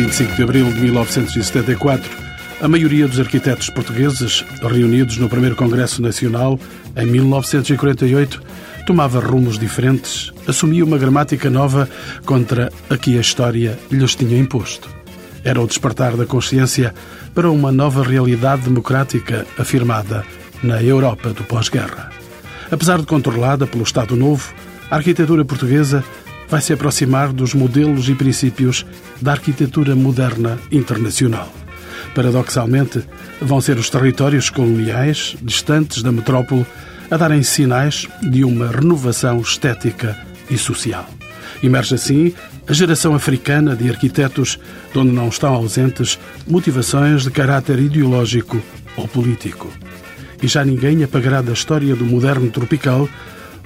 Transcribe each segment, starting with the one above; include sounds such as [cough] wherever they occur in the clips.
Muito antes do 25 de abril de 1974, a maioria dos arquitetos portugueses, reunidos no primeiro Congresso Nacional, em 1948, tomava rumos diferentes, assumia uma gramática nova contra a que a história lhes tinha imposto. Era o despertar da consciência para uma nova realidade democrática afirmada na Europa do pós-guerra. Apesar de controlada pelo Estado Novo, a arquitetura portuguesa vai se aproximar dos modelos e princípios da arquitetura moderna internacional. Paradoxalmente, vão ser os territórios coloniais, distantes da metrópole, a darem sinais de uma renovação estética e social. Emerge assim a geração africana de arquitetos, onde não estão ausentes motivações de caráter ideológico ou político. E já ninguém apagará da história do moderno tropical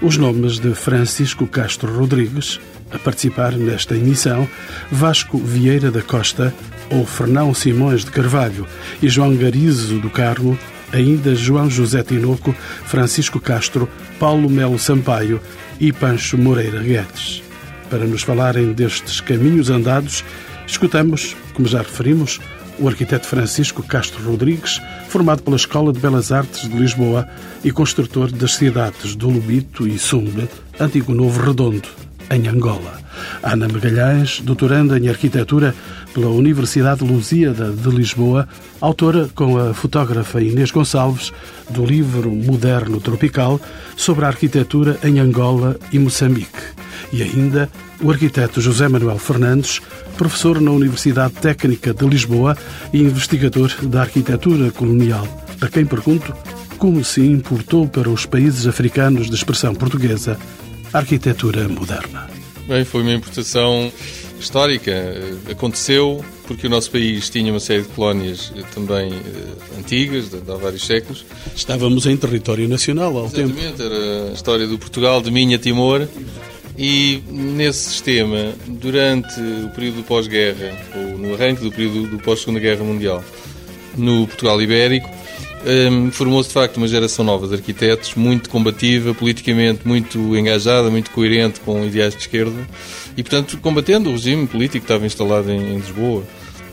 os nomes de Francisco Castro Rodrigues, a participar nesta emissão, Vasco Vieira da Costa ou Fernão Simões de Carvalho e João Garizo do Carmo, ainda João José Tinoco, Francisco Castro, Paulo Melo Sampaio e Pancho Moreira Guedes. Para nos falarem destes caminhos andados, escutamos, como já referimos, o arquiteto Francisco Castro Rodrigues, formado pela Escola de Belas Artes de Lisboa e construtor das cidades do Lubito e Sumbe, antigo Novo Redondo, em Angola. Ana Magalhães, doutoranda em arquitetura pela Universidade Lusíada de Lisboa, autora com a fotógrafa Inês Gonçalves do livro Moderno Tropical sobre a arquitetura em Angola e Moçambique. E ainda o arquiteto José Manuel Fernandes, professor na Universidade Técnica de Lisboa e investigador da arquitetura colonial, a quem pergunto como se importou para os países africanos de expressão portuguesa arquitetura moderna. Bem, foi uma importação histórica. Aconteceu porque o nosso país tinha uma série de colónias eh, também eh, antigas, de, de há vários séculos. Estávamos em território nacional ao Exatamente, tempo. era a história do Portugal, de Minha Timor. E nesse sistema, durante o período do pós-guerra, ou no arranque do período do pós-segunda guerra mundial, no Portugal Ibérico, um, formou-se de facto uma geração nova de arquitetos, muito combativa, politicamente muito engajada, muito coerente com ideais de esquerda e, portanto, combatendo o regime político que estava instalado em, em Lisboa.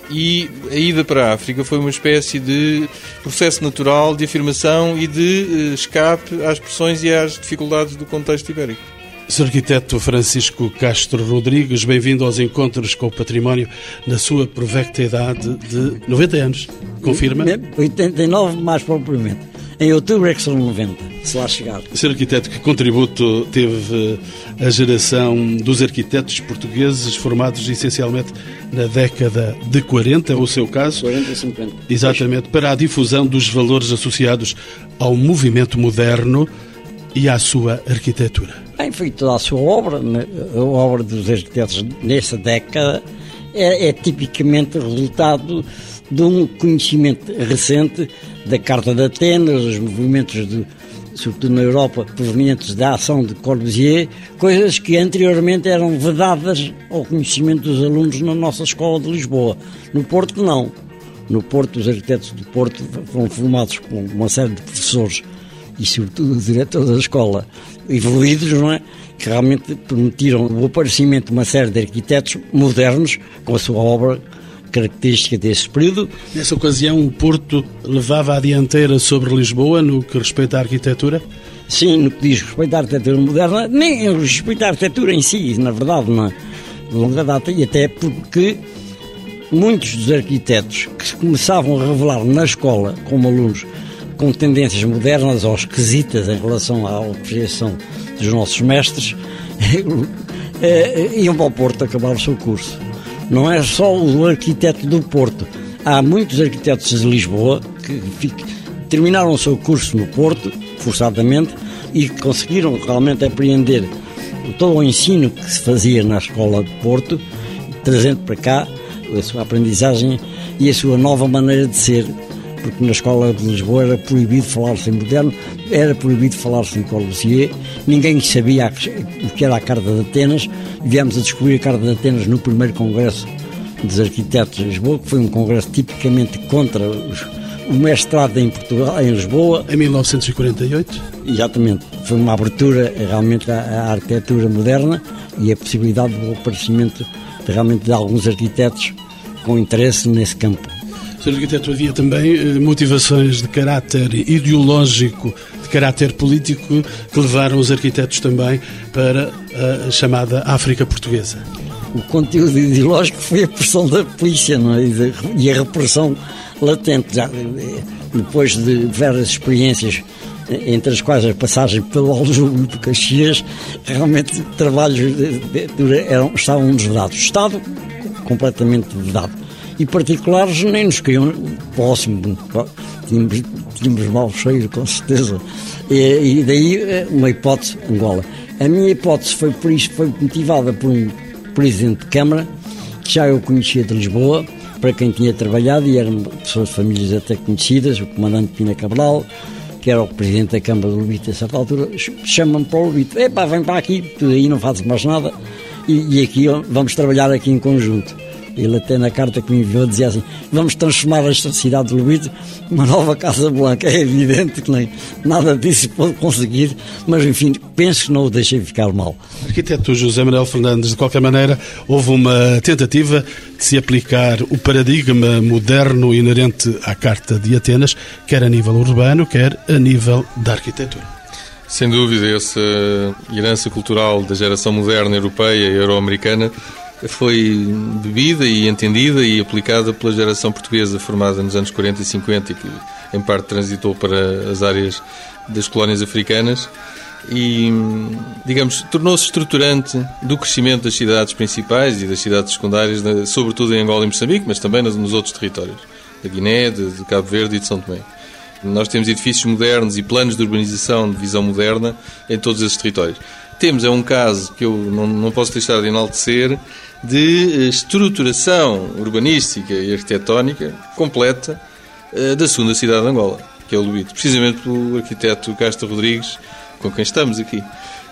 E a ida para a África foi uma espécie de processo natural de afirmação e de uh, escape às pressões e às dificuldades do contexto ibérico. Sr. Arquiteto Francisco Castro Rodrigues, bem-vindo aos encontros com o património na sua provecta idade de 90 anos. Confirma? 89 mais propriamente. Em outubro é que são 90, se lá chegar. Sr. Arquiteto, que contributo teve a geração dos arquitetos portugueses formados essencialmente na década de 40, o seu caso? 40 50. Exatamente, para a difusão dos valores associados ao movimento moderno e à sua arquitetura. Bem, foi toda a sua obra, né? a obra dos arquitetos nessa década é, é tipicamente resultado de um conhecimento recente da Carta de Atenas, os movimentos de, sobretudo na Europa, provenientes da ação de Corbusier, coisas que anteriormente eram vedadas ao conhecimento dos alunos na nossa escola de Lisboa. No Porto, não. No Porto, os arquitetos do Porto foram formados por uma série de professores e, sobretudo, o diretor da escola, evoluídos, não é? Que realmente permitiram o aparecimento de uma série de arquitetos modernos com a sua obra característica desse período. Nessa ocasião, o Porto levava a dianteira sobre Lisboa no que respeita à arquitetura? Sim, no que diz respeito à arquitetura moderna, nem em respeito à arquitetura em si, na verdade, não é? de longa data, e até porque muitos dos arquitetos que se começavam a revelar na escola como alunos com tendências modernas ou esquisitas em relação à apreciação dos nossos mestres, [laughs] iam para o Porto acabar o seu curso. Não é só o arquiteto do Porto. Há muitos arquitetos de Lisboa que terminaram o seu curso no Porto, forçadamente, e conseguiram realmente apreender todo o ensino que se fazia na escola de Porto, trazendo para cá a sua aprendizagem e a sua nova maneira de ser porque na escola de Lisboa era proibido falar-se em moderno, era proibido falar-se em Corbusier, ninguém sabia o que era a Carta de Atenas, viemos a descobrir a Carta de Atenas no primeiro congresso dos arquitetos de Lisboa, que foi um congresso tipicamente contra os, o mestrado em Portugal, em Lisboa. Em 1948? Exatamente. Foi uma abertura realmente à, à arquitetura moderna e a possibilidade do aparecimento realmente de alguns arquitetos com interesse nesse campo. Sr. Arquiteto, havia também eh, motivações de caráter ideológico, de caráter político, que levaram os arquitetos também para a chamada África Portuguesa. O conteúdo ideológico foi a pressão da polícia não é? e a repressão latente. Eh, depois de várias experiências entre as quais as passagens pelo Aljube e Caxias, realmente trabalhos eram, estavam desvedados. O Estado, completamente vedado. E particulares nem nos queriam próximo. Tínhamos, tínhamos mal cheiro, com certeza. E, e, daí eh, uma hipótese Angola. A minha hipótese foi por isso, foi motivada por um presidente de Câmara, que já eu conhecia de Lisboa, para quem tinha trabalhado, e eram pessoas de famílias até conhecidas, o comandante Pina Cabral, que era o presidente da Câmara do Lubito a certa altura, chama-me para o Lubito. Epá, vem para aqui, tu aí não fazes mais nada e, e aqui vamos trabalhar aqui em conjunto. Ele até na carta que me enviou dizia assim, vamos transformar esta cidade de Lubito numa nova Casa Blanca. [laughs] É evidente que nem nada disso pode conseguir, mas enfim, penso que não o deixei ficar mal. Arquiteto José Manuel Fernandes, de qualquer maneira, houve uma tentativa de se aplicar o paradigma moderno inerente à Carta de Atenas, quer a nível urbano, quer a nível da arquitetura. Sem dúvida, essa herança cultural da geração moderna europeia e euro-americana foi bebida e entendida e aplicada pela geração portuguesa formada nos anos 40 e 50 e que em parte transitou para as áreas das colónias africanas e, digamos, tornou-se estruturante do crescimento das cidades principais e das cidades secundárias, sobretudo em Angola e Moçambique, mas também nos outros territórios, da Guiné, de, Cabo Verde e de São Tomé. Nós temos edifícios modernos e planos de urbanização de visão moderna em todos esses territórios. Temos é um caso que eu não, não posso deixar de enaltecer de estruturação urbanística e arquitetónica completa uh, da segunda cidade de Angola, que é o Luíto, precisamente pelo arquiteto Castro Rodrigues, com quem estamos aqui.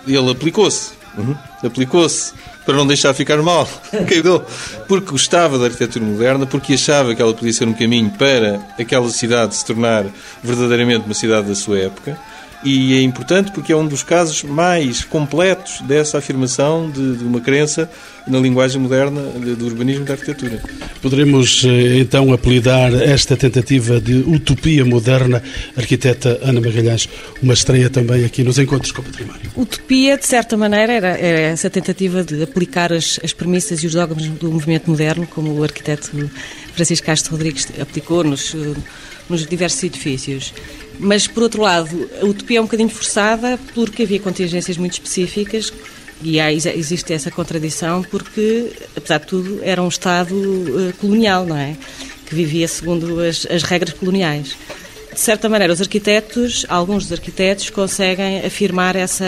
Ele aplicou-se, uhum. aplicou-se para não deixar ficar mal, [laughs] porque gostava da arquitetura moderna, porque achava que ela podia ser um caminho para aquela cidade se tornar verdadeiramente uma cidade da sua época e é importante porque é um dos casos mais completos dessa afirmação de, de uma crença na linguagem moderna do urbanismo e da arquitetura. Poderemos eh, então apelidar esta tentativa de utopia moderna, arquiteta Ana Magalhães, uma estreia também aqui nos Encontros com o Património. Utopia, de certa maneira, era, era essa tentativa de aplicar as, as premissas e os dogmas do movimento moderno, como o arquiteto Francisco Castro Rodrigues aplicou nos, eh, nos diversos edifícios. Mas, por outro lado, a utopia é um bocadinho forçada porque havia contingências muito específicas e há, existe essa contradição porque, apesar de tudo, era um Estado uh, colonial, não é? Que vivia segundo as, as regras coloniais. De certa maneira, os arquitetos, alguns dos arquitetos, conseguem afirmar essa,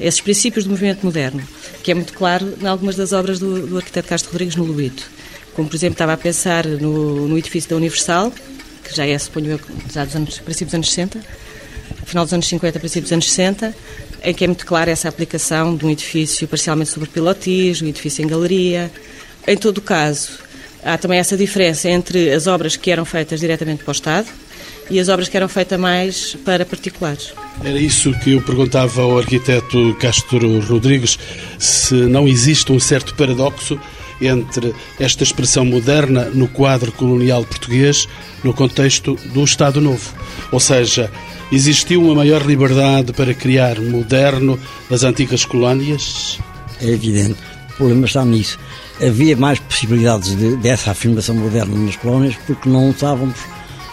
esses princípios do movimento moderno, que é muito claro em algumas das obras do, do arquiteto Castro Rodrigues no Luíto. Como, por exemplo, estava a pensar no, no edifício da Universal, que já é, suponho já dos anos, princípios dos anos 60, final dos anos 50, princípios dos anos 60, em que é muito clara essa aplicação de um edifício parcialmente sobre pilotis, um edifício em galeria. Em todo o caso, há também essa diferença entre as obras que eram feitas diretamente para o Estado e as obras que eram feitas mais para particulares. Era isso que eu perguntava ao arquiteto Castro Rodrigues, se não existe um certo paradoxo entre esta expressão moderna no quadro colonial português no contexto do Estado Novo. Ou seja, existiu uma maior liberdade para criar moderno das antigas colónias? É evidente. O problema está nisso. Havia mais possibilidades de, dessa afirmação moderna nas colónias porque não estávamos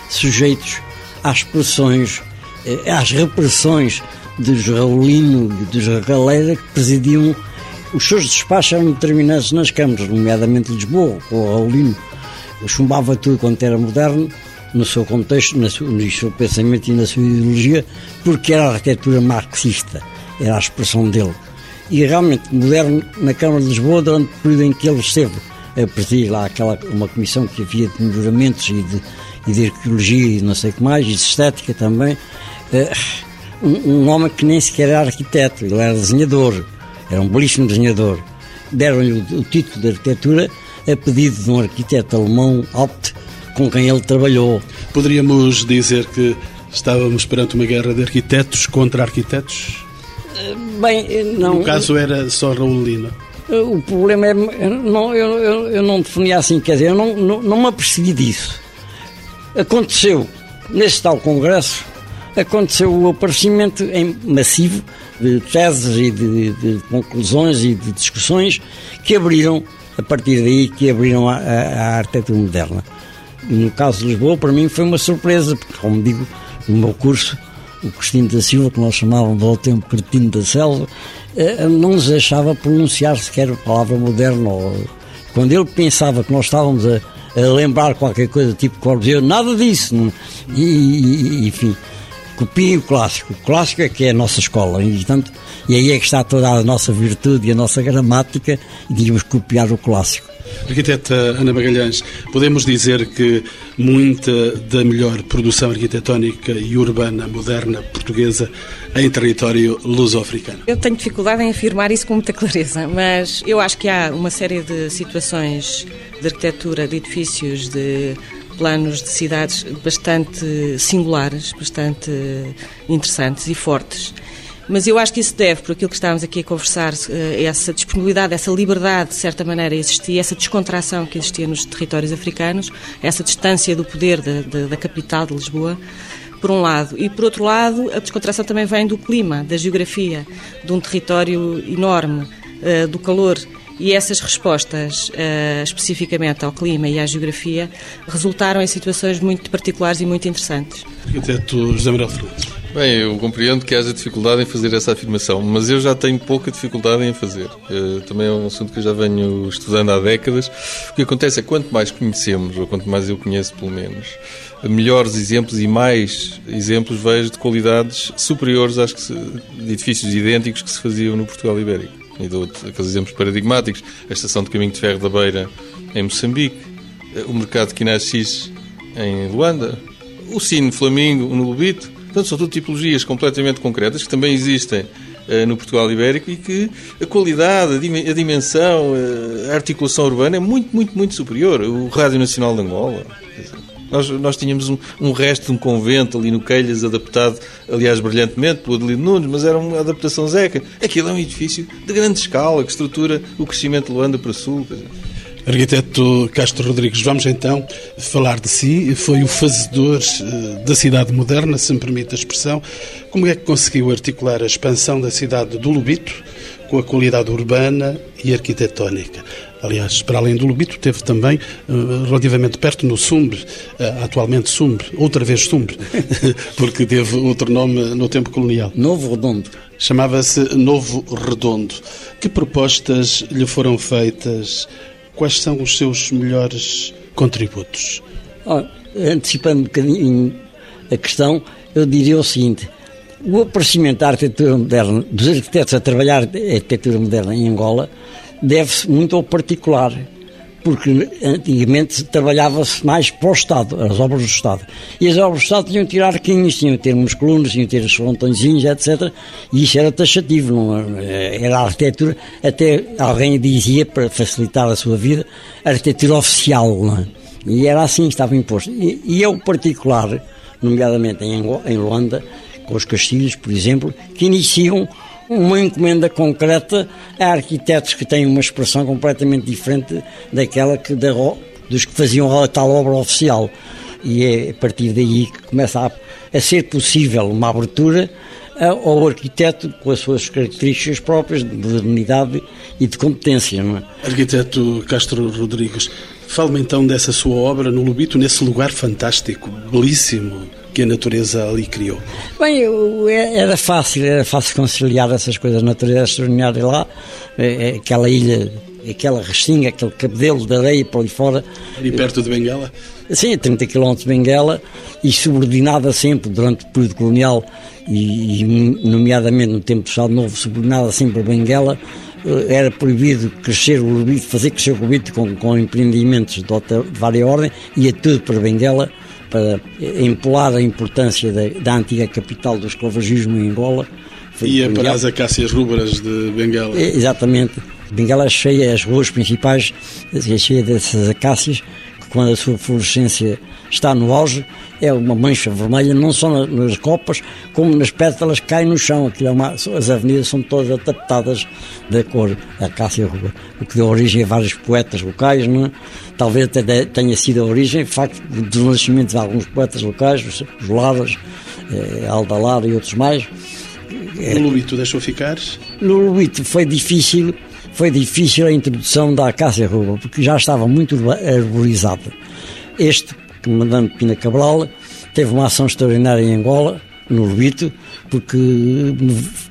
sujeitos às pressões, eh, às repressões dos Raulino e dos Galera que presidiam os seus despachos eram determinantes nas câmaras, nomeadamente Lisboa, com o Raulino. Chumbava tudo quanto era moderno, no seu contexto, no seu, no seu pensamento e na sua ideologia, porque era a arquitetura marxista, era a expressão dele. E realmente, moderno, na Câmara de Lisboa, durante o período em que ele esteve a presidir lá aquela, uma comissão que havia de melhoramentos e de, e de arqueologia e não sei o que mais, e de estética também, uh, um, um homem que nem sequer era arquiteto, ele era desenhador era um belíssimo desenhador. Deram-lhe o, título de arquitetura a pedido de um arquiteto alemão, Abt, com quem ele trabalhou. Poderíamos dizer que estávamos perante uma guerra de arquitetos contra arquitetos? Bem, não. No caso era só Raul Lima. O problema é. Não, eu, eu, eu não definia assim, quer dizer, eu não, não, não me apercebi disso. Aconteceu, nesse tal congresso, aconteceu o aparecimento em massivo de teses e de, de, conclusões e de discussões que abriram, a partir daí, que abriram a, a, a arquitetura moderna. No caso de Lisboa, para mim foi uma surpresa, porque, como digo, no meu curso, o Cristino da Silva, que nós chamávamos ao tempo Cretino da Selva, eh, não nos deixava pronunciar sequer a palavra moderna. Quando ele pensava que nós estávamos a, a lembrar qualquer coisa tipo Corbusier, nada disso. E, e, enfim, copiem o clássico. O clássico é que é a nossa escola. E, e aí é que está toda a nossa virtude e a nossa gramática, e devíamos copiar o clássico. Arquiteta Ana Magalhães, podemos dizer que muita da melhor produção arquitetónica e urbana moderna portuguesa é em território luso-africano? Eu tenho dificuldade em afirmar isso com muita clareza, mas eu acho que há uma série de situações de arquitetura, de edifícios, de planos de cidades bastante singulares, bastante interessantes e fortes mas eu acho que isso deve, por aquilo que estávamos aqui a conversar, eh, essa disponibilidade, essa liberdade, de certa maneira, existia, essa descontração que existia nos territórios africanos, essa distância do poder da, da, capital de Lisboa, por um lado. E, por outro lado, a descontração também vem do clima, da geografia, de um território enorme, eh, do calor. E essas respostas, uh, especificamente ao clima e à geografia, resultaram em situações muito particulares e muito interessantes. Arquiteto José Manuel Fernandes. Bem, eu compreendo que haja dificuldade em fazer essa afirmação, mas eu já tenho pouca dificuldade em fazer. Uh, também é um assunto que eu já venho estudando há décadas. O que acontece é que quanto mais conhecemos, ou quanto mais eu conheço pelo menos, melhores exemplos e mais exemplos vejo de qualidades superiores às que se, de edifícios idênticos que se faziam no Portugal Ibérico. E dou aqueles exemplos paradigmáticos. A estação de caminho de ferro da Beira em Moçambique, eh, o mercado de Quinaxis em Luanda, o Cine Flamingo no Lubito, Portanto, são tudo tipologias completamente concretas que também existem uh, no Portugal Ibérico e que a qualidade, a dimensão, uh, a articulação urbana é muito, muito, muito superior. O Rádio Nacional de Angola. Nós, nós tínhamos um, um, resto de um convento ali no Queilhas, adaptado, aliás, brilhantemente pelo Adelino Nunes, mas era uma adaptação zeca. Aquilo é um edifício de grande escala, que estrutura o crescimento de Luanda para sul. Arquiteto Castro Rodrigues, vamos então falar de si. Foi o fazedor eh, da cidade moderna, se me permite a expressão. Como é que conseguiu articular a expansão da cidade do Lubito com a qualidade urbana e arquitetónica? Aliás, para além do Lubito, teve também, eh, relativamente perto, no Sumbre, eh, atualmente Sumbre, outra vez Sumbre, [laughs] porque teve outro nome no tempo colonial. Novo Redondo. Chamava-se Novo Redondo. Que propostas lhe foram feitas quais são os seus melhores contributos? Oh, antecipando um bocadinho a questão, eu diria o seguinte: o aparecimento da arquitetura moderna, dos arquitetos a trabalhar a arquitetura moderna em Angola, deve-se muito ao particular porque antigamente trabalhava-se mais para o Estado, as obras do Estado. E as obras do Estado tinham que tirar arquinhos, tinham que ter umas colunas, tinham que ter os frontõezinhos, etc. E isso era taxativo, não é? era a arquitetura, até alguém dizia, para facilitar a sua vida, arquitetura oficial, não é? E era assim que estava imposto. E, e é o particular, nomeadamente em, em Luanda, com os castilhos, por exemplo, que iniciam uma encomenda concreta a arquitetos que têm uma expressão completamente diferente daquela que da, dos que faziam a tal obra oficial. E é a partir daí que começa a, a ser possível uma abertura ao arquiteto com as suas características próprias de modernidade e de competência. Não é? Arquiteto Castro Rodrigues, fale-me então dessa sua obra no Lubito, nesse lugar fantástico, belíssimo, que a natureza ali criou? Bem, é, era fácil, era fácil conciliar essas coisas, a natureza extraordinária lá, é, é aquela ilha, aquela restinga, aquele cabedelo de areia por ali fora. Ali perto de Benguela? Sim, a 30 km de Benguela e subordinada sempre durante o período colonial e, e nomeadamente no tempo do Estado Novo, subordinada sempre a Benguela, eh, era proibido crescer o Lubito, fazer crescer o Lubito com, com empreendimentos de, outra, de várias ordens, ia tudo para Benguela para empolar a importância da, da antiga capital do esclavagismo em Angola. Ia para as acácias rubras de Bengala. É, exatamente. Bengala é cheia, as ruas principais, é cheia dessas acácias, quando a sua fluorescência está no auge, é uma mancha vermelha, não só nas copas, como nas pétalas que caem no chão. Aquilo é uma, as avenidas são todas adaptadas da cor da Cássia Ruba, o que deu origem a vários poetas locais, não é? talvez até tenha sido a origem, de facto, do nascimento de alguns poetas locais, os, os Laras, eh, Aldalar e outros mais. O Lubito deixou ficar? No Lubito foi difícil, foi difícil a introdução da acácia ruba, porque já estava muito arborizada. Este, comandante Pina Cabral, teve uma ação extraordinária em Angola, no Lubito, porque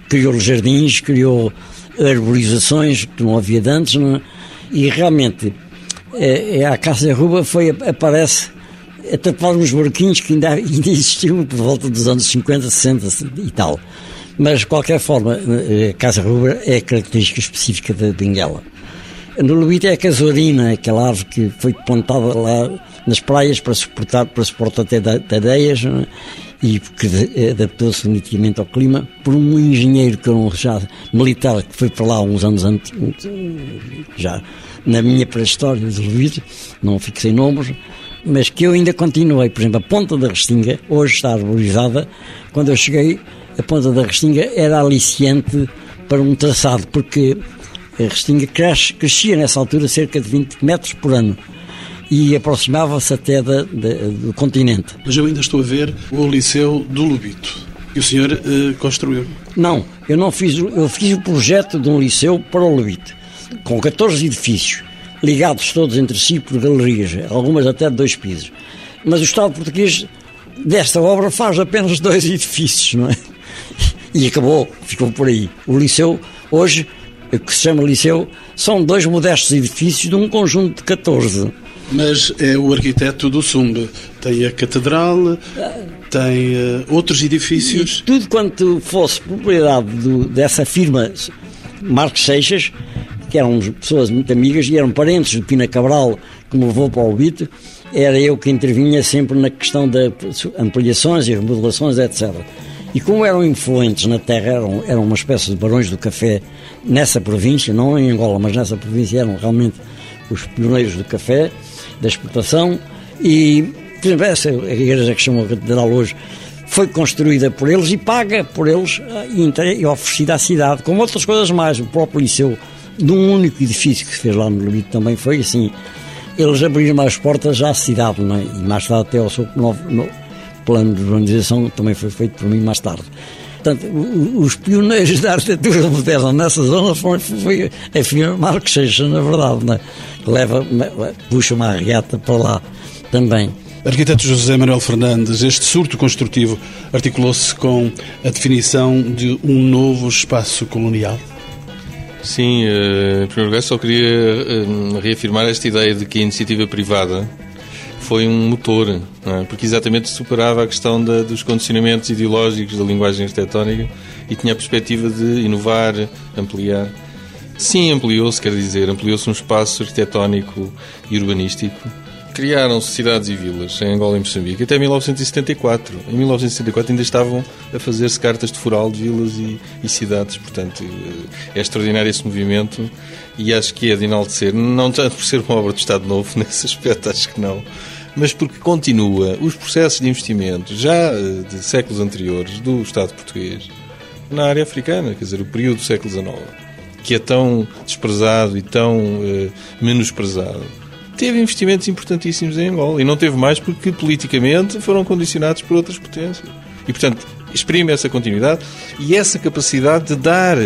criou jardins, criou arborizações que não havia antes, não é? e realmente é, a acácia ruba foi, aparece a tapar uns barquinhos que ainda, [laughs] ainda existiam por volta dos anos 50, 60 e tal. Mas, de qualquer forma, a Casa Rubra é característica específica da benguela. No Lubito é a casuarina, aquela árvore que foi plantada lá nas praias para suportar, para suportar até de areias é? e que adaptou-se definitivamente ao clima por um engenheiro que um já militar que foi para lá uns anos antes, já na minha pré-história de Lubito, não fixei nomes, mas que eu ainda continuei. Por exemplo, a Ponta da Restinga, hoje está arborizada. Quando eu cheguei, a ponta da Restinga era aliciante para um traçado, porque a Restinga cresce, crescia nessa altura cerca de 20 metros por ano e aproximava-se até da, da, do continente. Mas eu ainda estou a ver o Liceu do Lubito. que o senhor uh, construiu? Não, eu não fiz, eu fiz o projeto de um liceu para o Lubito, com 14 edifícios, ligados todos entre si por galerias, algumas até de dois pisos. Mas o Estado português desta obra faz apenas dois [laughs] edifícios, não é? E acabou, ficou por aí. O liceu, hoje, que se chama liceu, são dois modestos edifícios de um conjunto de 14. Mas é o arquiteto do SUMB. Tem a catedral, tem uh, outros edifícios. E tudo quanto fosse propriedade do, dessa firma Marcos Seixas, que eram pessoas muito amigas e eram parentes de Pina Cabral, que me levou para o Bito, era eu que intervinha sempre na questão de ampliações e remodelações, etc. E como eram influentes na terra, eram, eram uma espécie de barões do café nessa província, não em Angola, mas nessa província eram realmente os pioneiros do café, da exportação. E, por exemplo, essa igreja que chamam a Catedral hoje foi construída por eles e paga por eles e, oferecida à cidade, como outras coisas mais. O próprio liceu, de um único edifício que se fez lá no Lubito, também foi assim. Eles abriram as portas à cidade, é? e mais tarde até ao seu novo, plano de urbanização também foi feito por mim mais tarde. Portanto, os pioneiros da arquitetura moderna nessa zona foram, foi a firma Marcos Seixas, na verdade, né? leva, puxa uma regata para lá também. Arquiteto José Manuel Fernandes, este surto construtivo articulou-se com a definição de um novo espaço colonial? Sim, eh, em primeiro lugar só queria eh, reafirmar esta ideia de que a iniciativa privada foi um motor, é? porque exatamente superava a questão da, dos condicionamentos ideológicos da linguagem arquitetónica e tinha a perspectiva de inovar, ampliar. Sim, ampliou-se, quer dizer, ampliou-se um espaço arquitetónico e urbanístico. Criaram-se cidades e vilas em Angola e Moçambique até 1974. Em 1974 ainda estavam a fazer-se cartas de foral de vilas e, e, cidades. Portanto, é extraordinário esse movimento e acho que é de enaltecer. Não tanto por ser uma obra de Estado Novo, [laughs] nesse aspecto, acho que não mas porque continua os processos de investimento já eh, de séculos anteriores do Estado português na área africana, quer dizer, o período do século XIX, que é tão desprezado e tão uh, menosprezado, teve investimentos importantíssimos em Angola e não teve mais porque politicamente foram condicionados por outras potências. E, portanto, exprime essa continuidade e essa capacidade de dar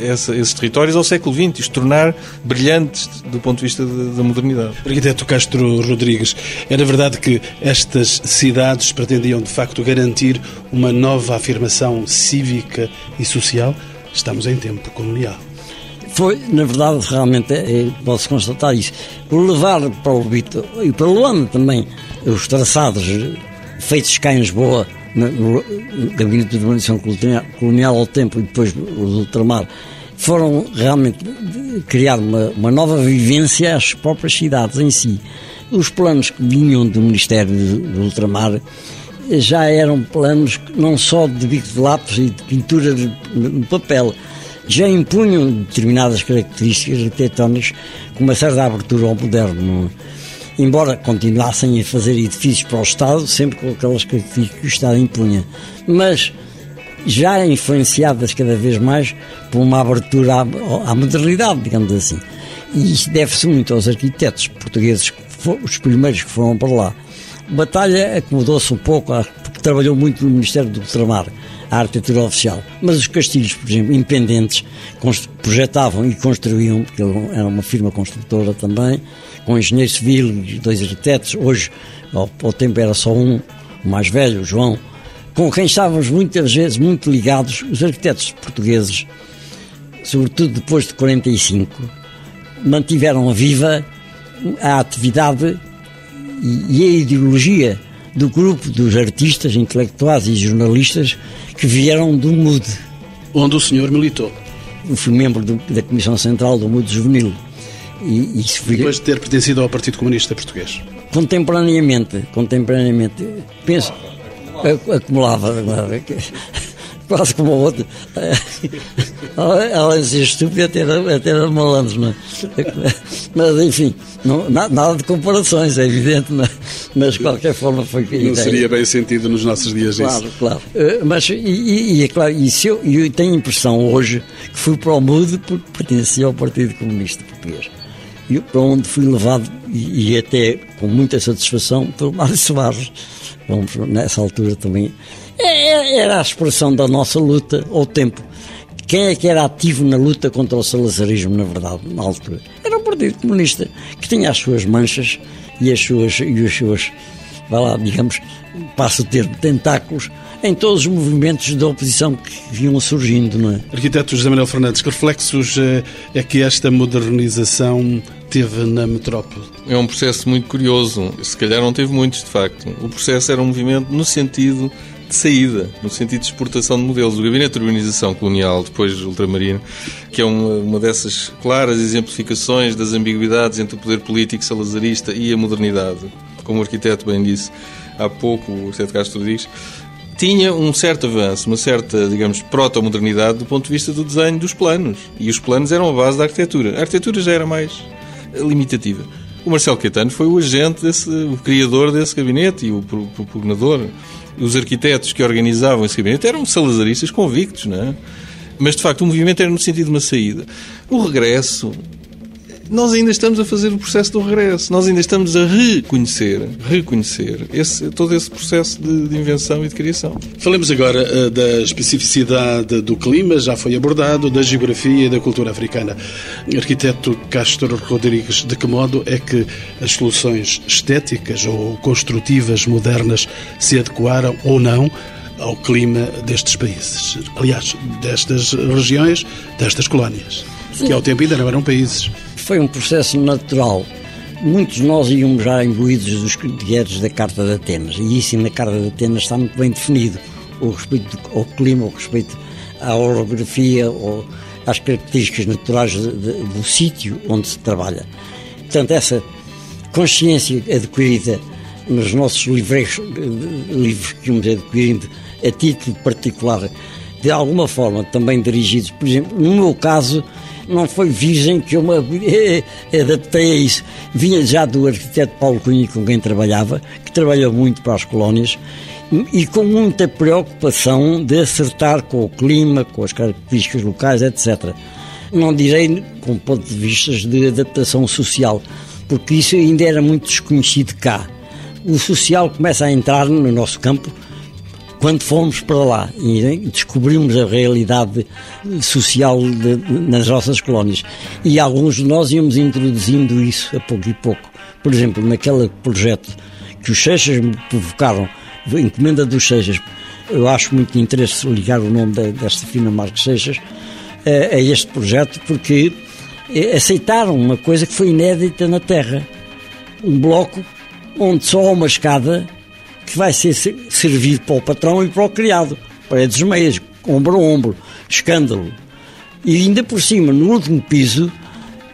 essa, esses territórios ao século XX, os tornar brilhantes do ponto de vista da modernidade. Arquiteto Castro Rodrigues, era verdade que estas cidades pretendiam de facto garantir uma nova afirmação cívica e social? Estamos em tempo colonial. Foi, na verdade, realmente, é, posso constatar isso. Por levar para o Bito e para Luanda também os traçados feitos cá em Lisboa no Gabinete de Urbanização Colonial ao tempo e depois o do ultramar, foram realmente criar uma, uma nova vivência às próprias cidades em si. Os planos que vinham do Ministério do Ultramar já eram planos não só de bico de lápis e de pintura de papel, já impunham determinadas características arquitetónicas com uma certa abertura ao moderno. embora continuassem a fazer edifícios para o Estado, sempre com aquelas características que o Estado impunha. Mas já influenciadas cada vez mais por uma abertura à, à modernidade, digamos assim. E isso deve-se muito aos arquitetos portugueses, os primeiros que foram para lá. Batalha acomodou-se um pouco, porque trabalhou muito no Ministério do Ultramar, a arquitetura oficial. Mas os castilhos, por exemplo, independentes, projetavam e construíam, porque era uma firma construtora também, com engenheiro civil e dois arquitetos. Hoje, ao, ao tempo, era só um, o mais velho, o João, com quem estávamos muitas vezes muito ligados, os arquitetos portugueses, sobretudo depois de 45, mantiveram viva a atividade e a ideologia do grupo dos artistas, intelectuais e jornalistas que vieram do MUD. Onde o senhor militou? Eu fui membro do, da Comissão Central do MUD Juvenil. E, e fui... Depois de ter pertencido ao Partido Comunista Português? Contemporaneamente, contemporaneamente. Penso, acumulava, [laughs] quase como o outro. Além de ser estúpido, até era, até era malandro, não é? [laughs] Mas, enfim, não, nada de comparações, é evidente, não é? Mas de qualquer forma foi. Não seria bem sentido nos nossos dias claro, isso. Claro, claro. Mas, e, é claro, e eu, eu tenho a impressão hoje que fui para o MUD porque pertencia ao Partido Comunista Português. E para onde fui levado, e, e até com muita satisfação, pelo Mário [laughs] Soares. Vamos, nessa altura também é, é, era a expressão da nossa luta ao tempo. Quem é que era ativo na luta contra o salazarismo, na verdade, na altura? Era o Partido Comunista, que tinha as suas manchas e as suas, e os seus, vai lá, digamos, passo o termo, tentáculos, em todos os movimentos da oposição que vinham surgindo, não é? Arquiteto José Manuel Fernandes, que reflexos eh, é que esta modernização teve na metrópole? É um processo muito curioso, se calhar não teve muitos, de facto. O processo era um movimento no sentido de saída, no sentido de exportação de modelos. O Gabinete de Urbanização Colonial, depois ultramarino, que é uma, uma dessas claras exemplificações das ambiguidades entre o poder político salazarista e a modernidade, como o arquiteto bem disse há pouco, o arquiteto Castro Rodrigues, tinha um certo avanço, uma certa, digamos, proto-modernidade do ponto de vista do desenho dos planos. E os planos eram a base da arquitetura. A arquitetura já era mais limitativa. O Marcelo Caetano foi o agente, desse, o criador desse gabinete e o propugnador os arquitetos que organizavam esse gabinete eram salazaristas convictos, não é? Mas, de facto, o movimento era no sentido de uma saída. O regresso nós ainda estamos a fazer o processo do regresso, nós ainda estamos a reconhecer, reconhecer esse, todo esse processo de, de, invenção e de criação. Falemos agora uh, da especificidade do clima, já foi abordado, da geografia e da cultura africana. Arquiteto Castro Rodrigues, de que modo é que as soluções estéticas ou construtivas modernas se adequaram ou não ao clima destes países? Aliás, destas regiões, destas colónias, que ao tempo ainda não eram países foi um processo natural. Muitos de nós íamos já imbuídos dos critérios da Carta de Atenas, e isso na Carta de Atenas está muito bem definido, o respeito ao clima, o respeito à orografia, ou às características naturais de, de, do sítio onde se trabalha. Portanto, essa consciência adquirida nos nossos livros, livros que íamos adquirindo a título particular, de alguma forma também dirigidos, por exemplo, no meu caso, não foi virgem que eu me adaptei a isso. Vinha já do arquiteto Paulo Cunha, com quem trabalhava, que trabalhou muito para as colónias, e com muita preocupação de acertar com o clima, com as características locais, etc. Não direi com ponto de vista de adaptação social, porque isso ainda era muito desconhecido cá. O social começa a entrar no nosso campo quando fomos para lá e descobrimos a realidade social de, nas nossas colónias. E alguns de nós íamos introduzindo isso a pouco e pouco. Por exemplo, naquele projeto que os Seixas me provocaram, encomenda dos Seixas, eu acho muito interesse ligar o nome desta firma Marcos Seixas a, a este projeto, porque aceitaram uma coisa que foi inédita na Terra. Um bloco onde só há uma escada que vai ser servido para o patrão e para o criado. Paredes meias, ombro a ombro, escândalo. E ainda por cima, no último piso,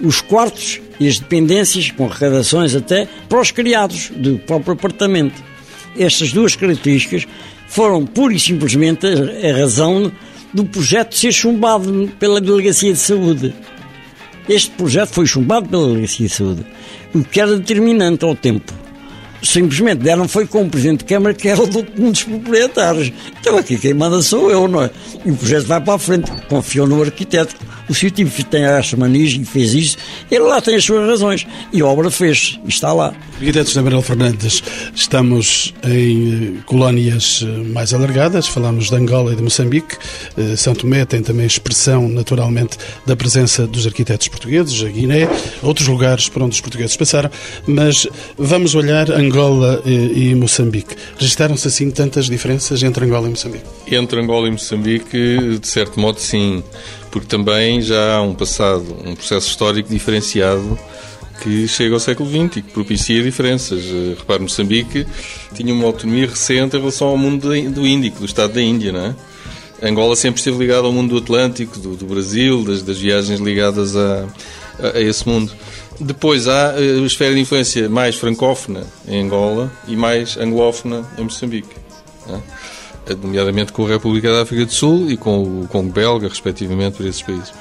os quartos e as dependências, com arrecadações até, para os criados do próprio apartamento. Estas duas características foram pura e simplesmente a razão do projeto ser chumbado pela Delegacia de Saúde. Este projeto foi chumbado pela licitude, o que era determinante ao tempo. Simplesmente deram foi com o Presidente de Câmara que era o um dos proprietários. Então aqui quem manda sou eu, não é? E o projeto vai para a frente, confiou no arquiteto. O científico tem essa manias e fez isso, ele lá tem as suas razões. E a obra fez, e está lá. Arquitetos da Manuel Fernandes, estamos em eh, colónias eh, mais alargadas, falamos de Angola e de Moçambique. Eh, São Tomé tem também expressão, naturalmente, da presença dos arquitetos portugueses, a Guiné, outros lugares por onde os portugueses passaram, mas vamos olhar Angola e Moçambique. Registaram-se assim tantas diferenças entre Angola e Moçambique? Entre Angola e Moçambique, de certo modo, sim porque também já há um passado, um processo histórico diferenciado que chega ao século XX e que propicia diferenças. Eh, repare, Moçambique tinha uma autonomia recente em relação ao mundo do Índico, do Estado da Índia, não é? Angola sempre esteve ligada ao mundo do Atlântico, do, do Brasil, das, das, viagens ligadas a, a, a, esse mundo. Depois há a esfera de influência mais francófona em Angola e mais anglófona em Moçambique. É? Nomeadamente com a República da África do Sul e com o Congo Belga, respectivamente, por esses países.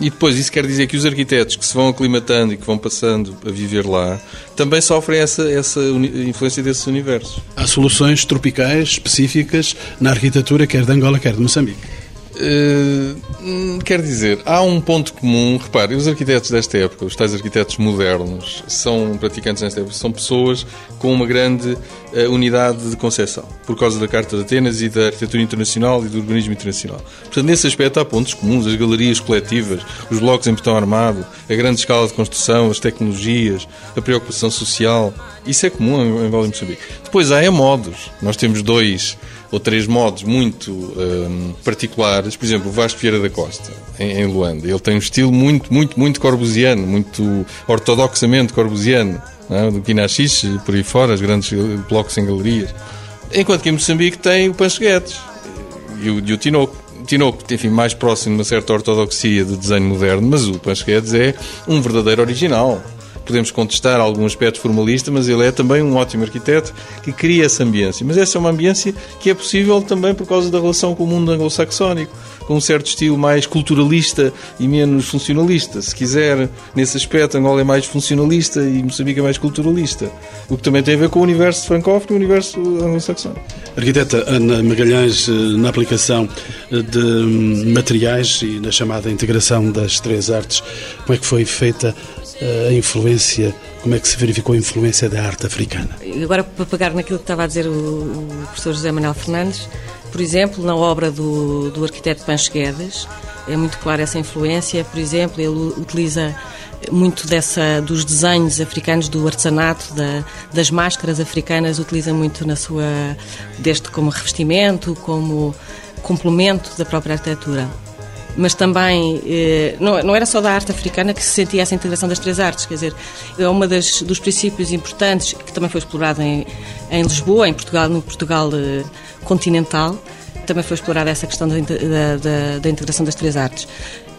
E depois, isso quer dizer que os arquitetos que se vão aclimatando e que vão passando a viver lá também sofrem essa, essa influência desses universos. Há soluções tropicais específicas na arquitetura, quer de Angola, quer de Moçambique. Uh, quer dizer, há um ponto comum. Repare, os arquitetos desta época, os tais arquitetos modernos, são praticantes nesta época, são pessoas com uma grande uh, unidade de concepção, por causa da Carta de Atenas e da arquitetura internacional e do urbanismo internacional. Portanto, nesse aspecto há pontos comuns, as galerias coletivas, os blocos em betão armado, a grande escala de construção, as tecnologias, a preocupação social. Isso é comum em Angola e Moçambique. Depois há é modos. Nós temos dois ou três modos muito um, particulares. Por exemplo, o Vasco Vieira da Costa, em, em, Luanda. Ele tem um estilo muito, muito, muito corbusiano, muito ortodoxamente corbusiano. É? Do Quinaxixe, por aí fora, os grandes blocos em galerias. Enquanto que em Moçambique tem o Pancho Guedes e o, e o Tinoco. Tinoco, enfim, mais próximo de uma certa ortodoxia de desenho moderno, mas o Pancho Guedes é um verdadeiro original podemos contestar algum aspecto formalista, mas ele é também um ótimo arquiteto que cria essa ambiência. Mas essa é uma ambiência que é possível também por causa da relação com o mundo anglo-saxónico, com um certo estilo mais culturalista e menos funcionalista. Se quiser, nesse aspecto, Angola é mais funcionalista e Moçambique é mais culturalista. O que também tem a ver com o universo francófono e o universo anglo-saxónico. Arquiteta Ana Magalhães, eh, na aplicação eh, de hum, materiais e na chamada integração das três artes, como é que foi feita a influência, como é que se verificou a influência da arte africana? Agora, para pegar naquilo que estava a dizer o, o professor José Manuel Fernandes, por exemplo, na obra do, do arquiteto Pancho Guedes, é muito clara essa influência. Por exemplo, ele utiliza muito dessa dos desenhos africanos do artesanato da, das máscaras africanas utiliza muito na sua desde como revestimento como complemento da própria arquitetura mas também eh, não, era só da arte africana que se sentia essa integração das três artes, quer dizer, é das dos princípios importantes que também foi explorado em, em Lisboa, em Portugal, no Portugal eh, continental, também foi explorada essa questão da, da, da, integração das três artes.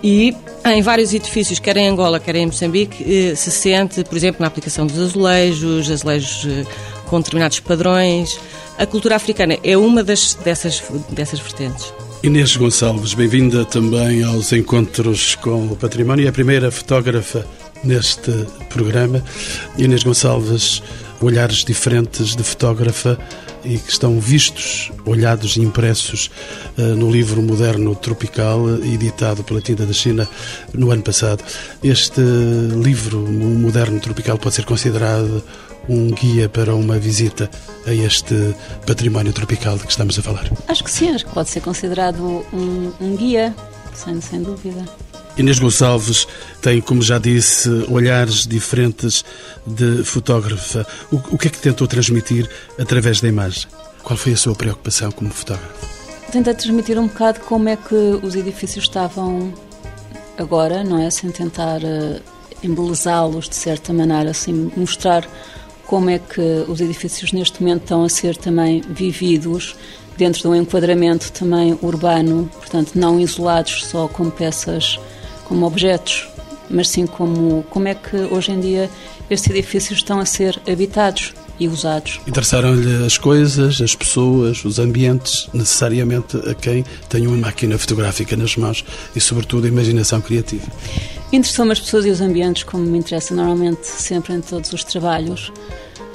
E em vários edifícios, quer em Angola, quer em Moçambique, eh, se sente, por exemplo, na aplicação dos azulejos, azulejos eh, com determinados padrões. A cultura africana é uma das, dessas, dessas vertentes. Inês Gonçalves, bem-vinda também aos Encontros com o Património. É a primeira fotógrafa neste programa. Inês Gonçalves, olhares diferentes de fotógrafa e que estão vistos, olhados e impressos uh, no livro Moderno Tropical, editado pela Tinta da China no ano passado. Este livro Moderno Tropical pode ser considerado um guia para uma visita a este património tropical de que estamos a falar? Acho que sim, acho que pode ser considerado um, um guia, sem, sem dúvida. Inês Gonçalves tem, como já disse, olhares diferentes de fotógrafa. O, o que é que tentou transmitir através da imagem? Qual foi a sua preocupação como fotógrafa? Tentei transmitir um bocado como é que os edifícios estavam agora, não é? Sem tentar uh, embelezá-los de certa maneira, assim, mostrar como é que os edifícios neste momento estão a ser também vividos dentro de um enquadramento também urbano, portanto não isolados só como peças, como objetos, mas sim como como é que hoje em dia estes edifícios estão a ser habitados e usados. Interessaram-lhe as coisas, as pessoas, os ambientes, necessariamente a quem tem uma máquina fotográfica nas mãos e, sobretudo, a imaginação criativa. Interessam-me as pessoas e os ambientes, como me interessa normalmente sempre em todos os trabalhos.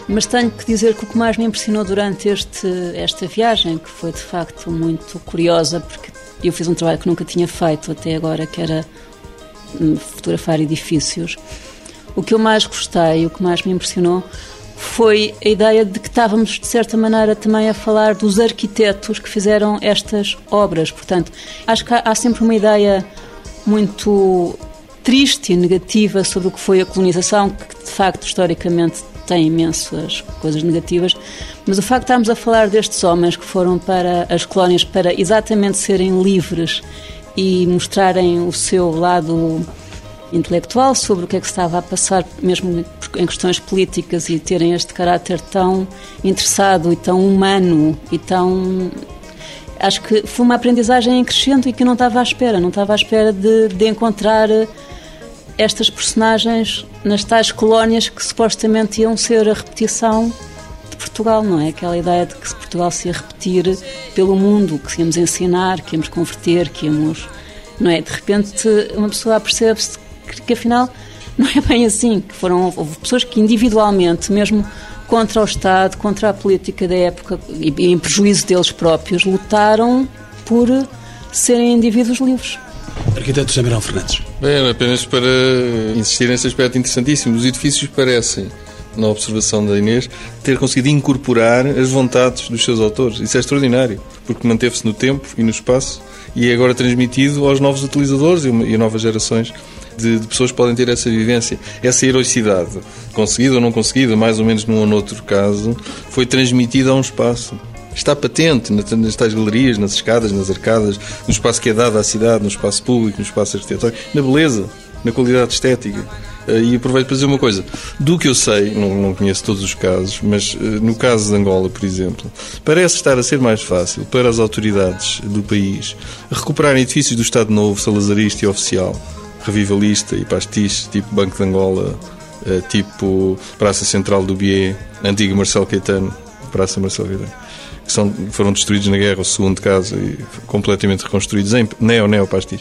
Mas tenho que dizer que o que mais me impressionou durante este, esta viagem, que foi de facto muito curiosa, porque eu fiz um trabalho que nunca tinha feito até agora, que era fotografar edifícios. O que eu mais gostei, o que mais me impressionou, foi a ideia de que estávamos, de certa maneira, também a falar dos arquitetos que fizeram estas obras. Portanto, acho que há sempre uma ideia muito triste e negativa sobre o que foi a colonização, que de facto, historicamente, tem imensas coisas negativas, mas o facto de estarmos a falar destes homens que foram para as colónias para exatamente serem livres e mostrarem o seu lado intelectual sobre o que é que estava a passar, mesmo em questões políticas, e terem este caráter tão interessado e tão humano e tão. Acho que foi uma aprendizagem em crescendo e que não estava à espera. Não estava à espera de, de encontrar estas personagens nas tais colónias que supostamente iam ser a repetição Portugal, não é? Aquela ideia de que Portugal se ia repetir pelo mundo, que íamos ensinar, que íamos converter, que íamos. Não é? De repente uma pessoa percebe-se que, que afinal [laughs] não é bem assim, que foram houve pessoas que individualmente, mesmo contra o Estado, contra a política da época e, e em prejuízo deles próprios, lutaram por serem indivíduos livres. Arquiteto José Mirão Fernandes. Bem, apenas para insistir nesse aspecto interessantíssimo. Os edifícios parecem, na observação da Inês, ter conseguido incorporar as vontades dos seus autores. Isso é extraordinário, porque manteve-se no tempo e no espaço e é agora transmitido aos novos utilizadores e a novas gerações de, de, pessoas que podem ter essa vivência. Essa heroicidade, conseguida ou não conseguida, mais ou menos num ou noutro caso, foi transmitida a um espaço está patente nas tais galerias, nas escadas, nas arcadas, no espaço que é dado à cidade, no espaço público, no espaço arquitetónico, na beleza, na qualidade estética. Eh, e aproveito para dizer uma coisa. Do que eu sei, não, não conheço todos os casos, mas eh, no caso de Angola, por exemplo, parece estar a ser mais fácil para as autoridades do país recuperarem edifícios do Estado Novo, salazarista e oficial, revivalista e pastiche, tipo Banco de Angola, eh, tipo Praça Central do Bié, antiga Marcelo Caetano, Praça Marcelo Caetano que são, foram destruídos na guerra, o segundo caso, e completamente reconstruídos em neo-neopastis,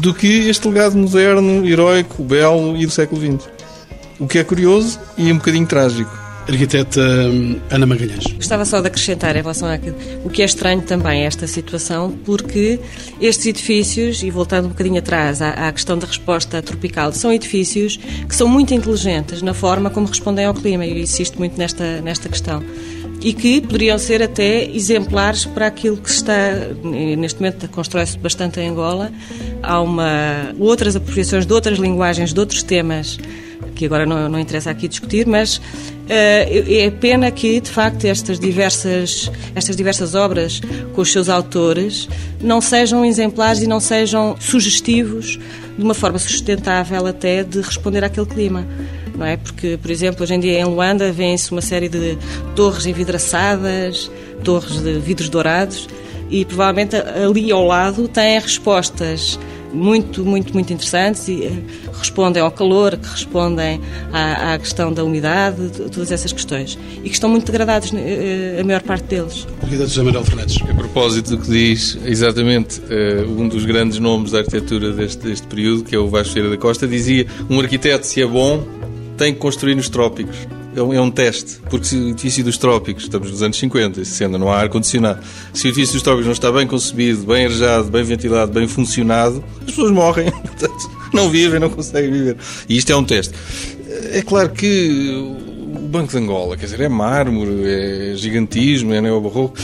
do que este legado moderno, heroico, belo e do século XX. O que é curioso e um bocadinho trágico. Arquiteta hum, Ana Magalhães. Gostava só de acrescentar em relação àquilo. O que é estranho também é esta situação, porque estes edifícios, e voltando um bocadinho atrás à, à, questão da resposta tropical, são edifícios que são muito inteligentes na forma como respondem ao clima, e eu insisto muito nesta, nesta questão e que poderiam ser até exemplares para aquilo que está, neste momento constrói-se bastante em Angola. Há uma, outras apropriações de outras linguagens, de outros temas, que agora não, não interessa aqui discutir, mas uh, é pena que, de facto, estas diversas, estas diversas obras com os seus autores não sejam exemplares e não sejam sugestivos de uma forma sustentável até de responder àquele clima não é? Porque, por exemplo, hoje em dia em Luanda vêem-se uma série de torres envidraçadas, torres de vidros dourados e provavelmente ali ao lado têm respostas muito, muito, muito interessantes e eh, respondem ao calor, que respondem à, à, questão da umidade, todas essas questões. E que estão muito degradados, eh, a maior parte deles. José Manuel Fernandes. A propósito do que diz, exatamente, eh, um dos grandes nomes da arquitetura deste, deste período, que é o Vasco Feira da Costa, dizia um arquiteto, se é bom, tem que construir nos trópicos. É um, é um teste, porque se o edifício dos trópicos, estamos nos anos 50 e 60, não há ar-condicionado, se o edifício dos trópicos não está bem concebido, bem arejado, bem ventilado, bem funcionado, as pessoas morrem, [laughs] portanto, não vivem, não conseguem viver. E isto é um teste. É claro que o Banco de Angola, quer dizer, é mármore, é gigantismo, é neobarroco,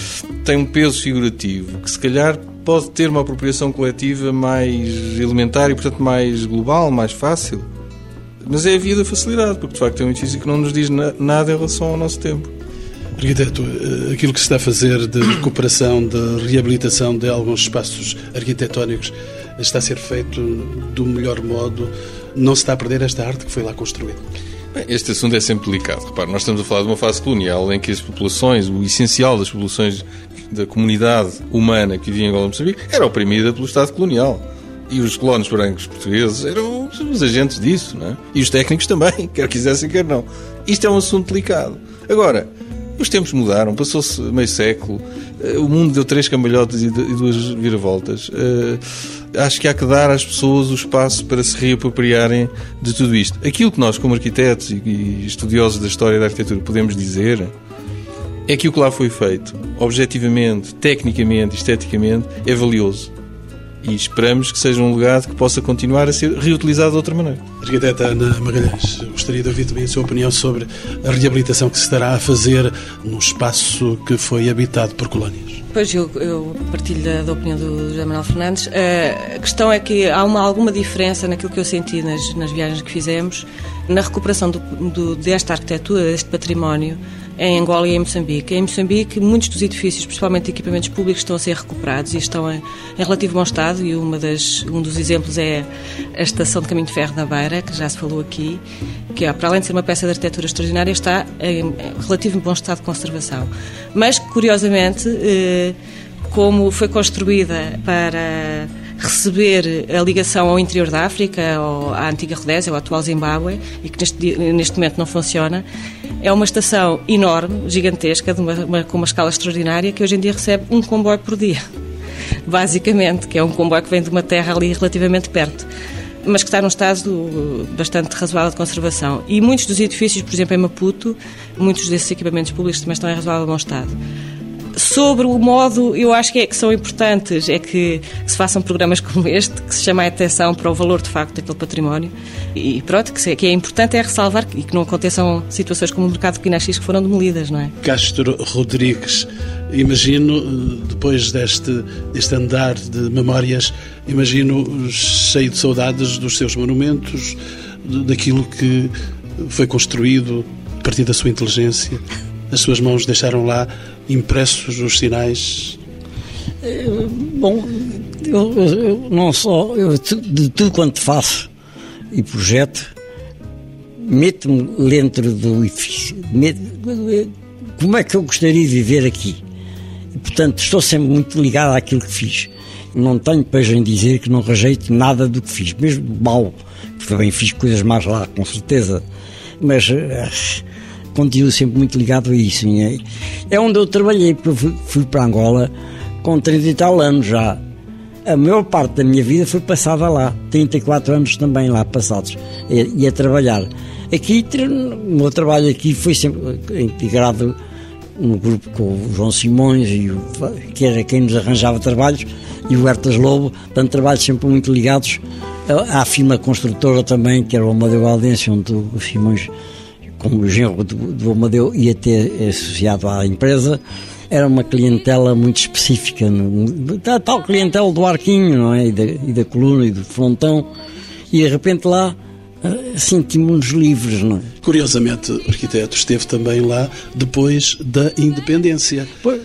tem um peso figurativo que se calhar pode ter uma apropriação coletiva mais elementar e, portanto, mais global, mais fácil. Mas é a via da facilidade, porque de facto é um edifício que não nos diz nada em relação ao nosso tempo. Arquiteto, eh, aquilo que se está a fazer de recuperação, de reabilitação de alguns espaços arquitetónicos está a ser feito do melhor modo. Não se está a perder esta arte que foi lá construída. Bem, este assunto é sempre delicado. Repare, nós estamos a falar de uma fase colonial em que as populações, o essencial das populações da comunidade humana que vivia em Angola Moçambique, era oprimida pelo Estado colonial. E os colonos brancos portugueses eram os agentes disso, não é? E os técnicos também, [laughs] quer quisessem, quer não. Isto é um assunto delicado. Agora, os tempos mudaram, passou-se meio século, eh, o mundo deu três cambalhotas e duas viravoltas. Uh, acho que há que dar às pessoas o espaço para se reapropriarem de tudo isto. Aquilo que nós, como arquitetos e estudiosos da história da arquitetura, podemos dizer é que o que lá foi feito, objetivamente, tecnicamente, esteticamente, é valioso. E esperamos que seja um legado que possa continuar a ser reutilizado de outra maneira. Arquiteta Ana Magalhães, gostaria de ouvir também a sua opinião sobre a reabilitação que se estará a fazer num espaço que foi habitado por colónias. Pois, eu, eu partilho da, da, opinião do José Manuel Fernandes. Uh, a questão é que há uma, alguma diferença naquilo que eu senti nas, nas viagens que fizemos, na recuperação do, do, desta arquitetura, deste património, em Angola e em Moçambique. Em Moçambique, muitos dos edifícios, principalmente equipamentos públicos, estão a ser recuperados e estão em, em relativo bom estado. E uma das, um dos exemplos é a estação de caminho de ferro da Beira, que já se falou aqui, que é, para além de ser uma peça de arquitetura extraordinária, está em relativo bom estado de conservação. Mas, curiosamente, eh, como foi construída para receber a ligação ao interior da África, ou à antiga Rodésia, ao atual Zimbábue, e que neste, neste momento não funciona, é uma estação enorme, gigantesca, uma, uma, com uma escala extraordinária, que hoje em dia recebe um comboio por dia, [laughs] basicamente, que é um comboio que vem de uma terra ali relativamente perto mas que está num estado bastante razoável de conservação. E muitos dos edifícios, por exemplo, em Maputo, muitos desses equipamentos públicos também estão em razoável bom estado sobre o modo, eu acho que, é, que são importantes, é que, que, se façam programas como este, que se chama a atenção para o valor de facto daquele património e pronto, que, que é importante é ressalvar e que não aconteçam situações como o mercado de Pinaxis que foram demolidas, não é? Castro Rodrigues, imagino, depois deste, deste andar de memórias, imagino cheio de saudades dos seus monumentos, daquilo que foi construído a partir da sua inteligência. As suas mãos deixaram lá impressos os sinais? Eh, bom, eu, eu não só, eu, de tudo quanto faço e projeto, meto-me dentro do edifício. Como é que eu gostaria de viver aqui? E, portanto, estou sempre muito ligado àquilo que fiz. Não tenho pejo em dizer que não rejeito nada do que fiz, mesmo mal, porque também fiz coisas mais lá, com certeza. Mas eh, continuo sempre muito ligado a isso. É, é onde eu trabalhei, porque fui, para Angola com 30 e tal anos já. A maior parte da minha vida foi passada lá, 34 anos também lá passados, e, e a trabalhar. Aqui, o meu trabalho aqui foi sempre integrado no grupo com o João Simões, e o, que era quem nos arranjava trabalhos, e o Hertas Lobo, tanto trabalhos sempre muito ligados à firma construtora também, que era o Amadeu Valdense, onde o Simões como o genro do, do Amadeu ia ter associado à empresa, era uma clientela muito específica, tal, tal clientela do arquinho, não é? E da, e da, coluna e do frontão, e de repente lá eh, sentimos-nos livres, não é? Curiosamente, o arquiteto esteve também lá depois da independência. Pois.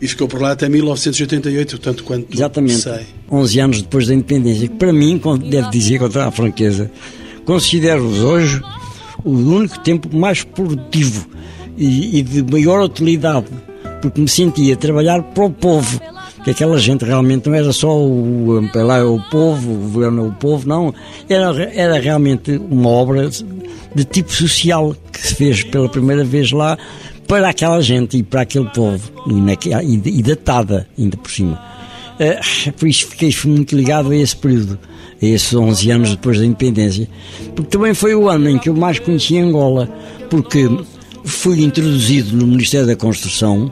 E ficou por lá até 1988, tanto quanto Exatamente. sei. 11 anos depois da independência, que para mim, deve dizer com toda a franqueza, considero-os hoje o único tempo mais produtivo e, e, de maior utilidade, porque me sentia trabalhar para o povo. Que aquela gente realmente não era só o, lá, o povo, o governo, o povo, não. Era, era realmente uma obra de tipo social que se fez pela primeira vez lá para aquela gente e para aquele povo, e, e, e datada ainda por cima. Uh, por isso fiquei muito ligado a esse período esses 11 anos depois da independência, porque também foi o ano em que eu mais conheci Angola, porque fui introduzido no Ministério da Construção,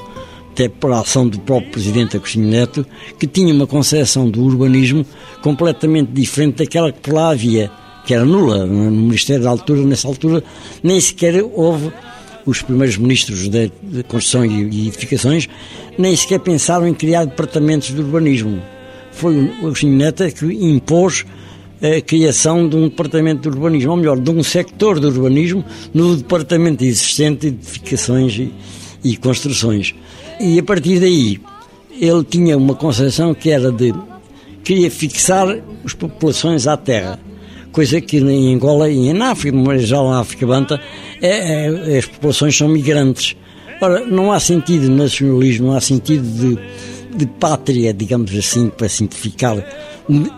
até por ação do próprio Presidente Agostinho Neto, que tinha uma concepção do urbanismo completamente diferente daquela que lá havia, que era nula no Ministério da altura, nessa altura, nem sequer houve os primeiros ministros de Construção e Edificações, nem sequer pensaram em criar departamentos de urbanismo foi o Agostinho Neto que impôs a criação de um departamento de urbanismo, ou melhor, de um sector de urbanismo no departamento existente de edificações e, e construções. E a partir daí ele tinha uma concepção que era de queria fixar as populações à terra, coisa que em Angola e em África, mas já na África Banta, é, é, as populações são migrantes. Ora, não há sentido de nacionalismo, não há sentido de de pátria, digamos assim, para simplificar,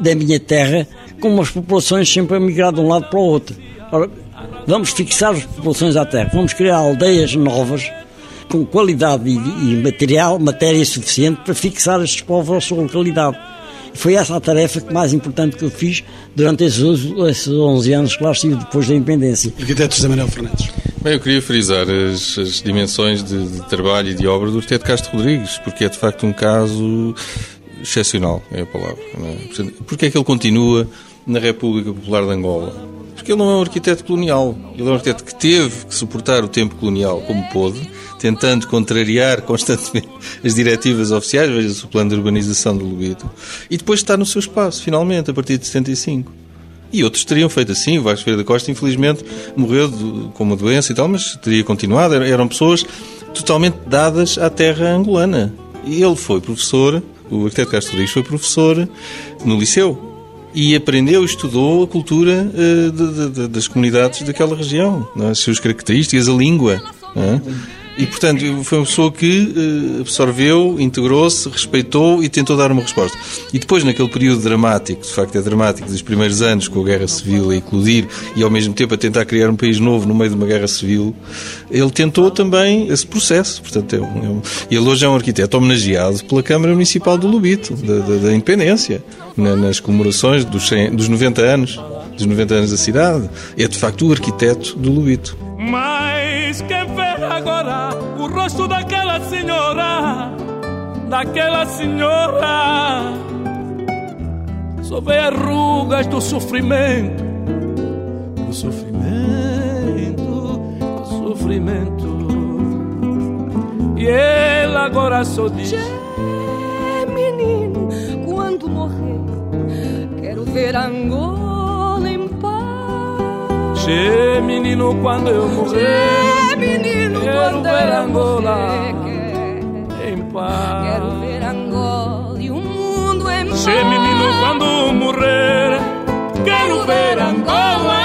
da minha terra, com as populações sempre a migrar de um lado para o outro. Ora, vamos fixar as populações à terra, vamos criar aldeias novas, com qualidade e, e material, matéria suficiente para fixar estes povos à sua localidade. Foi essa a tarefa mais importante que eu fiz durante esses, esses 11 anos que lá estive depois da independência. Arquiteto José Manuel Fernandes. Bem, eu queria frisar as, as dimensões de, de, trabalho e de obra do arquiteto Castro Rodrigues, porque é de facto um caso excepcional, é a palavra. É? Porque é que ele continua na República Popular de Angola? Porque ele não é um arquiteto colonial. Ele é um arquiteto que teve que suportar o tempo colonial como pôde, tentando contrariar [laughs] constantemente as diretivas oficiais, veja-se o plano de urbanização do Lubito, e depois está no seu espaço, finalmente, a partir de 75. E outros teriam feito assim. O Vasco Ferreira da Costa, infelizmente, morreu de, com uma doença e tal, mas teria continuado. Eram pessoas totalmente dadas à terra angolana. E ele foi professor, o arquiteto Castro Rodrigues foi professor no liceu. E aprendeu, estudou a cultura uh, de, de, das comunidades daquela região, é? as suas características, a língua. E, portanto, foi uma pessoa que eh, absorveu, integrou-se, respeitou e tentou dar uma resposta. E depois, naquele período dramático, de facto é dramático, dos primeiros anos, com a Guerra Civil a eclodir e, ao mesmo tempo, a tentar criar um país novo no meio de uma Guerra Civil, ele tentou também esse processo. Portanto, é um, é um... ele hoje é um arquiteto homenageado pela Câmara Municipal do Lubito, da, da, da Independência, na, nas comemorações dos, 100, dos 90 anos, dos 90 anos da cidade. É, de facto, o arquiteto do Lubito. Mas quem vê agora o rosto daquela senhora, daquela senhora, só vê as rugas do sofrimento, do sofrimento, do sofrimento. E ela agora só diz: menino, quando morrer, quero ver Angola. Che, menino, quando eu morrer. Che, menino, Quero ver eu Angola morrer, em paz. Quero ver Angola e o mundo em paz. Che, menino, quando morrer, quero ver Angola